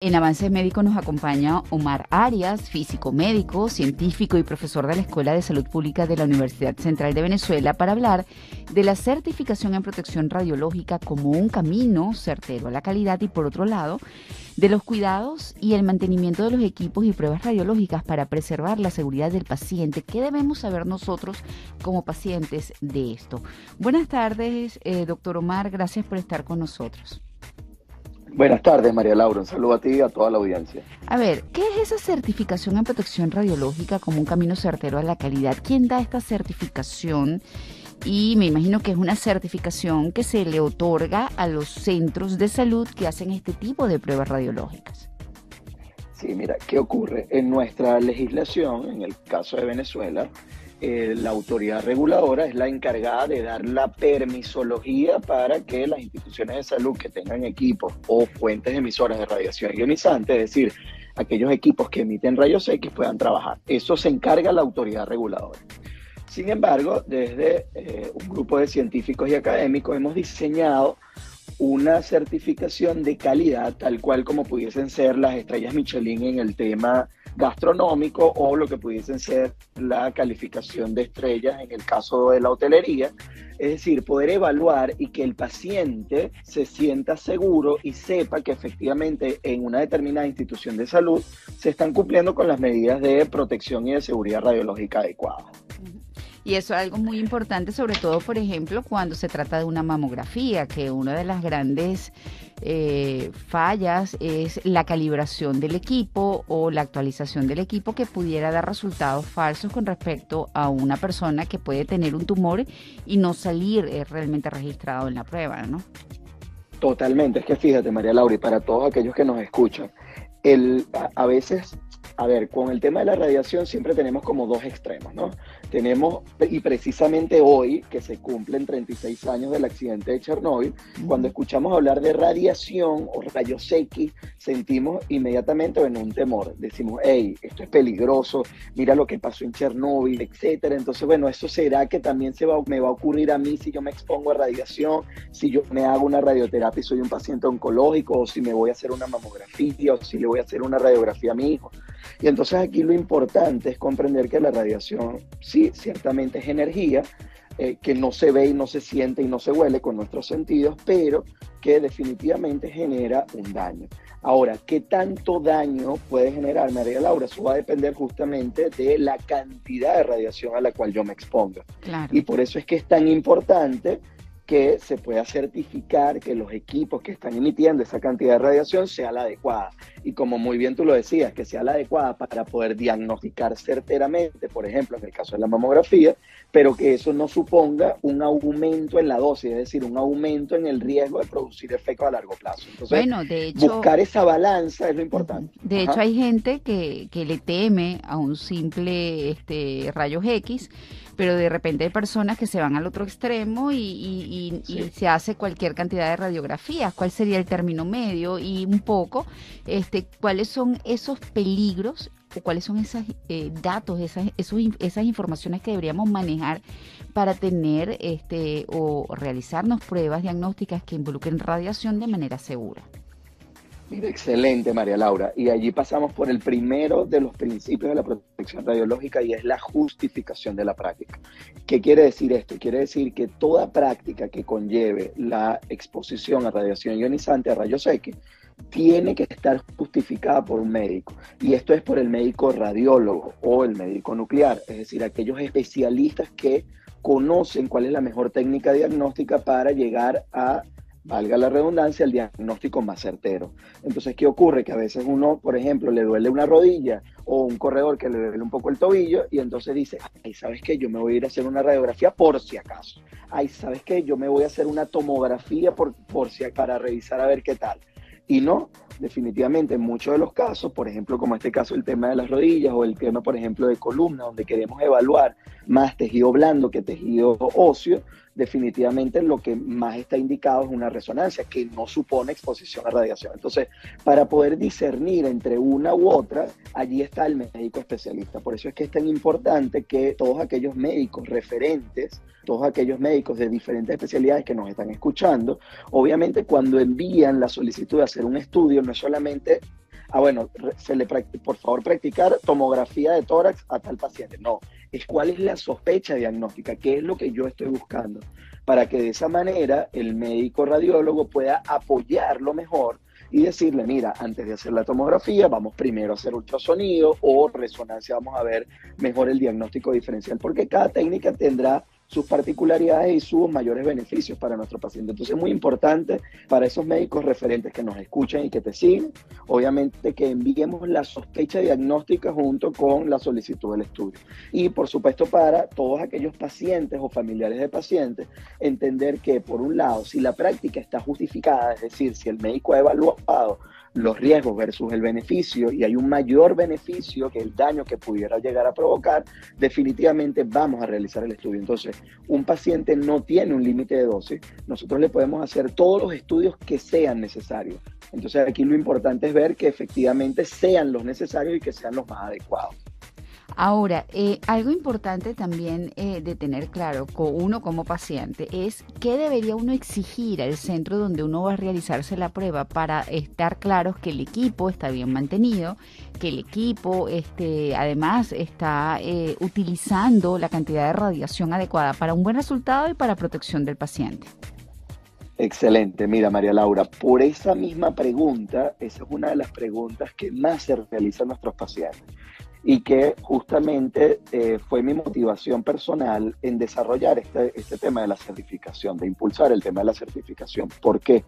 En Avances Médicos nos acompaña Omar Arias, físico médico, científico y profesor de la Escuela de Salud Pública de la Universidad Central de Venezuela para hablar de la certificación en protección radiológica como un camino certero a la calidad y por otro lado, de los cuidados y el mantenimiento de los equipos y pruebas radiológicas para preservar la seguridad del paciente. ¿Qué debemos saber nosotros como pacientes de esto? Buenas tardes, eh, doctor Omar, gracias por estar con nosotros. Buenas tardes, María Laura. Un saludo a ti y a toda la audiencia. A ver, ¿qué es esa certificación en protección radiológica como un camino certero a la calidad? ¿Quién da esta certificación? Y me imagino que es una certificación que se le otorga a los centros de salud que hacen este tipo de pruebas radiológicas. Sí, mira, ¿qué ocurre? En nuestra legislación, en el caso de Venezuela, eh, la autoridad reguladora es la encargada de dar la permisología para que las instituciones de salud que tengan equipos o fuentes emisoras de radiación ionizante, es decir, aquellos equipos que emiten rayos X puedan trabajar. Eso se encarga la autoridad reguladora. Sin embargo, desde eh, un grupo de científicos y académicos hemos diseñado una certificación de calidad tal cual como pudiesen ser las estrellas Michelin en el tema gastronómico o lo que pudiesen ser la calificación de estrellas en el caso de la hotelería. Es decir, poder evaluar y que el paciente se sienta seguro y sepa que efectivamente en una determinada institución de salud se están cumpliendo con las medidas de protección y de seguridad radiológica adecuadas. Y eso es algo muy importante, sobre todo, por ejemplo, cuando se trata de una mamografía, que una de las grandes eh, fallas es la calibración del equipo o la actualización del equipo que pudiera dar resultados falsos con respecto a una persona que puede tener un tumor y no salir eh, realmente registrado en la prueba, ¿no? Totalmente, es que fíjate María Laura, y para todos aquellos que nos escuchan, el, a veces a ver, con el tema de la radiación siempre tenemos como dos extremos, ¿no? Tenemos, y precisamente hoy, que se cumplen 36 años del accidente de Chernóbil, cuando escuchamos hablar de radiación o rayos X, sentimos inmediatamente un temor. Decimos, hey, esto es peligroso, mira lo que pasó en Chernóbil, etcétera. Entonces, bueno, ¿eso será que también se va, me va a ocurrir a mí si yo me expongo a radiación, si yo me hago una radioterapia y soy un paciente oncológico, o si me voy a hacer una mamografía, o si le voy a hacer una radiografía a mi hijo? Y entonces aquí lo importante es comprender que la radiación, sí, ciertamente es energía, eh, que no se ve y no se siente y no se huele con nuestros sentidos, pero que definitivamente genera un daño. Ahora, ¿qué tanto daño puede generar María Laura? Eso va a depender justamente de la cantidad de radiación a la cual yo me exponga. Y por eso es que es tan importante que se pueda certificar que los equipos que están emitiendo esa cantidad de radiación sea la adecuada. Y como muy bien tú lo decías, que sea la adecuada para poder diagnosticar certeramente, por ejemplo, en el caso de la mamografía, pero que eso no suponga un aumento en la dosis, es decir, un aumento en el riesgo de producir efectos a largo plazo. Entonces, bueno, de hecho, buscar esa balanza es lo importante. De hecho, hay gente que, que le teme a un simple este, rayos X pero de repente hay personas que se van al otro extremo y, se hace cualquier cantidad de radiografías. ¿Cuál sería el término medio? Y un poco, este, ¿cuáles son esos peligros o cuáles son esos eh, datos, esas, esas informaciones que deberíamos manejar para tener este, o realizarnos pruebas diagnósticas que involucren radiación de manera segura? Mira, excelente, María Laura. Y allí pasamos por el primero de los principios de la protección radiológica y es la justificación de la práctica. ¿Qué quiere decir esto? Quiere decir que toda práctica que conlleve la exposición a radiación ionizante, a rayos X, tiene que estar justificada por un médico. Y esto es por el médico radiólogo o el médico nuclear, es decir, aquellos especialistas que conocen cuál es la mejor técnica diagnóstica para llegar a valga la redundancia, el diagnóstico más certero. Entonces, ¿qué ocurre? Que a veces uno, por ejemplo, le duele una rodilla o un corredor que le duele un poco el tobillo y entonces dice, ay, ¿sabes qué? Yo me voy a ir a hacer una radiografía por si acaso. Ay, ¿sabes qué? Yo me voy a hacer una tomografía por, por si, para revisar a ver qué tal. Y no, definitivamente en muchos de los casos, por ejemplo, como este caso el tema de las rodillas o el tema, por ejemplo, de columna, donde queremos evaluar más tejido blando que tejido óseo, definitivamente lo que más está indicado es una resonancia que no supone exposición a radiación. Entonces, para poder discernir entre una u otra, allí está el médico especialista. Por eso es que es tan importante que todos aquellos médicos referentes, todos aquellos médicos de diferentes especialidades que nos están escuchando, obviamente cuando envían la solicitud de hacer un estudio, no es solamente ah, bueno, se le por favor practicar tomografía de tórax a tal paciente. No, es cuál es la sospecha diagnóstica, qué es lo que yo estoy buscando, para que de esa manera el médico radiólogo pueda apoyarlo mejor y decirle, mira, antes de hacer la tomografía, vamos primero a hacer ultrasonido o resonancia, vamos a ver mejor el diagnóstico diferencial, porque cada técnica tendrá sus particularidades y sus mayores beneficios para nuestro paciente. Entonces es muy importante para esos médicos referentes que nos escuchan y que te siguen, obviamente que enviemos la sospecha diagnóstica junto con la solicitud del estudio. Y por supuesto para todos aquellos pacientes o familiares de pacientes, entender que por un lado, si la práctica está justificada, es decir, si el médico ha evaluado los riesgos versus el beneficio y hay un mayor beneficio que el daño que pudiera llegar a provocar, definitivamente vamos a realizar el estudio. Entonces, un paciente no tiene un límite de dosis, nosotros le podemos hacer todos los estudios que sean necesarios. Entonces, aquí lo importante es ver que efectivamente sean los necesarios y que sean los más adecuados. Ahora, eh, algo importante también eh, de tener claro, uno como paciente, es qué debería uno exigir al centro donde uno va a realizarse la prueba para estar claros que el equipo está bien mantenido, que el equipo este, además está eh, utilizando la cantidad de radiación adecuada para un buen resultado y para protección del paciente. Excelente, mira María Laura, por esa misma pregunta, esa es una de las preguntas que más se realizan nuestros pacientes y que justamente eh, fue mi motivación personal en desarrollar este, este tema de la certificación, de impulsar el tema de la certificación. ¿Por qué?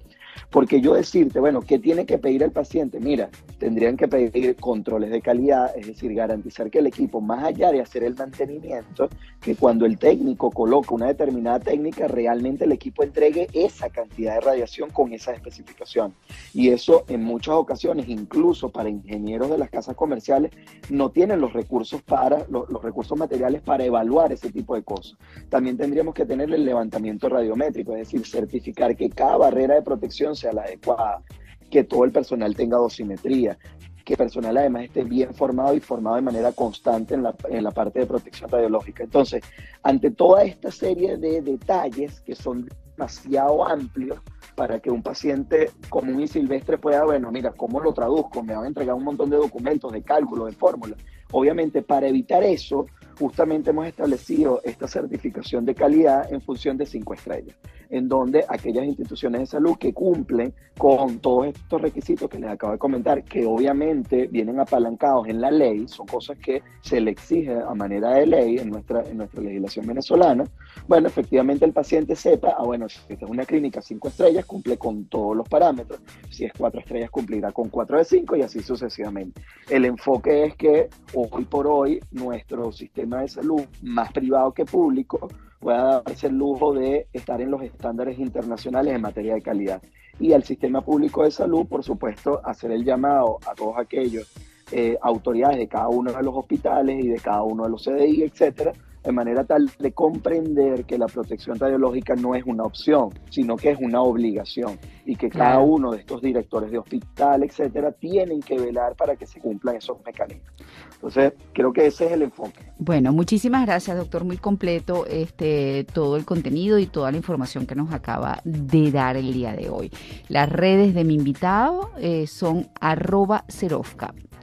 Porque yo decirte, bueno, ¿qué tiene que pedir el paciente? Mira, tendrían que pedir controles de calidad, es decir, garantizar que el equipo, más allá de hacer el mantenimiento, que cuando el técnico coloca una determinada técnica, realmente el equipo entregue esa cantidad de radiación con esa especificación. Y eso en muchas ocasiones, incluso para ingenieros de las casas comerciales, no tienen los recursos para los, recursos materiales para evaluar ese tipo de cosas. También tendríamos que tener el levantamiento radiométrico, es decir, certificar que cada barrera de protección sea la adecuada, que todo el personal tenga dosimetría, que el personal además esté bien formado y formado de manera constante en la, en la parte de protección radiológica. Entonces, ante toda esta serie de detalles que son demasiado amplios para que un paciente común y silvestre pueda, bueno, mira, ¿cómo lo traduzco? Me van a entregar un montón de documentos, de cálculos, de fórmulas. Obviamente, para evitar eso, justamente hemos establecido esta certificación de calidad en función de cinco estrellas, en donde aquellas instituciones de salud que cumplen con todos estos requisitos que les acabo de comentar, que obviamente vienen apalancados en la ley, son cosas que se le exige a manera de ley en nuestra, en nuestra legislación venezolana, bueno, efectivamente el paciente sepa, ah, bueno, si esta es una clínica cinco estrellas, cumple con todos los parámetros, si es cuatro estrellas, cumplirá con cuatro de cinco y así sucesivamente. El enfoque es que hoy por hoy nuestro sistema de salud más privado que público pueda darse el lujo de estar en los estándares internacionales en materia de calidad. Y al sistema público de salud, por supuesto, hacer el llamado a todos aquellos eh, autoridades de cada uno de los hospitales y de cada uno de los CDI, etcétera, de manera tal de comprender que la protección radiológica no es una opción, sino que es una obligación y que cada uno de estos directores de hospital, etcétera, tienen que velar para que se cumplan esos mecanismos. Entonces, creo que ese es el enfoque. Bueno, muchísimas gracias, doctor. Muy completo este todo el contenido y toda la información que nos acaba de dar el día de hoy. Las redes de mi invitado eh, son arroba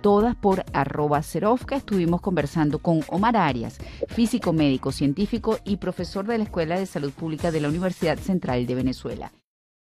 todas por arroba. Estuvimos conversando con Omar Arias, físico médico, científico y profesor de la Escuela de Salud Pública de la Universidad Central de Venezuela.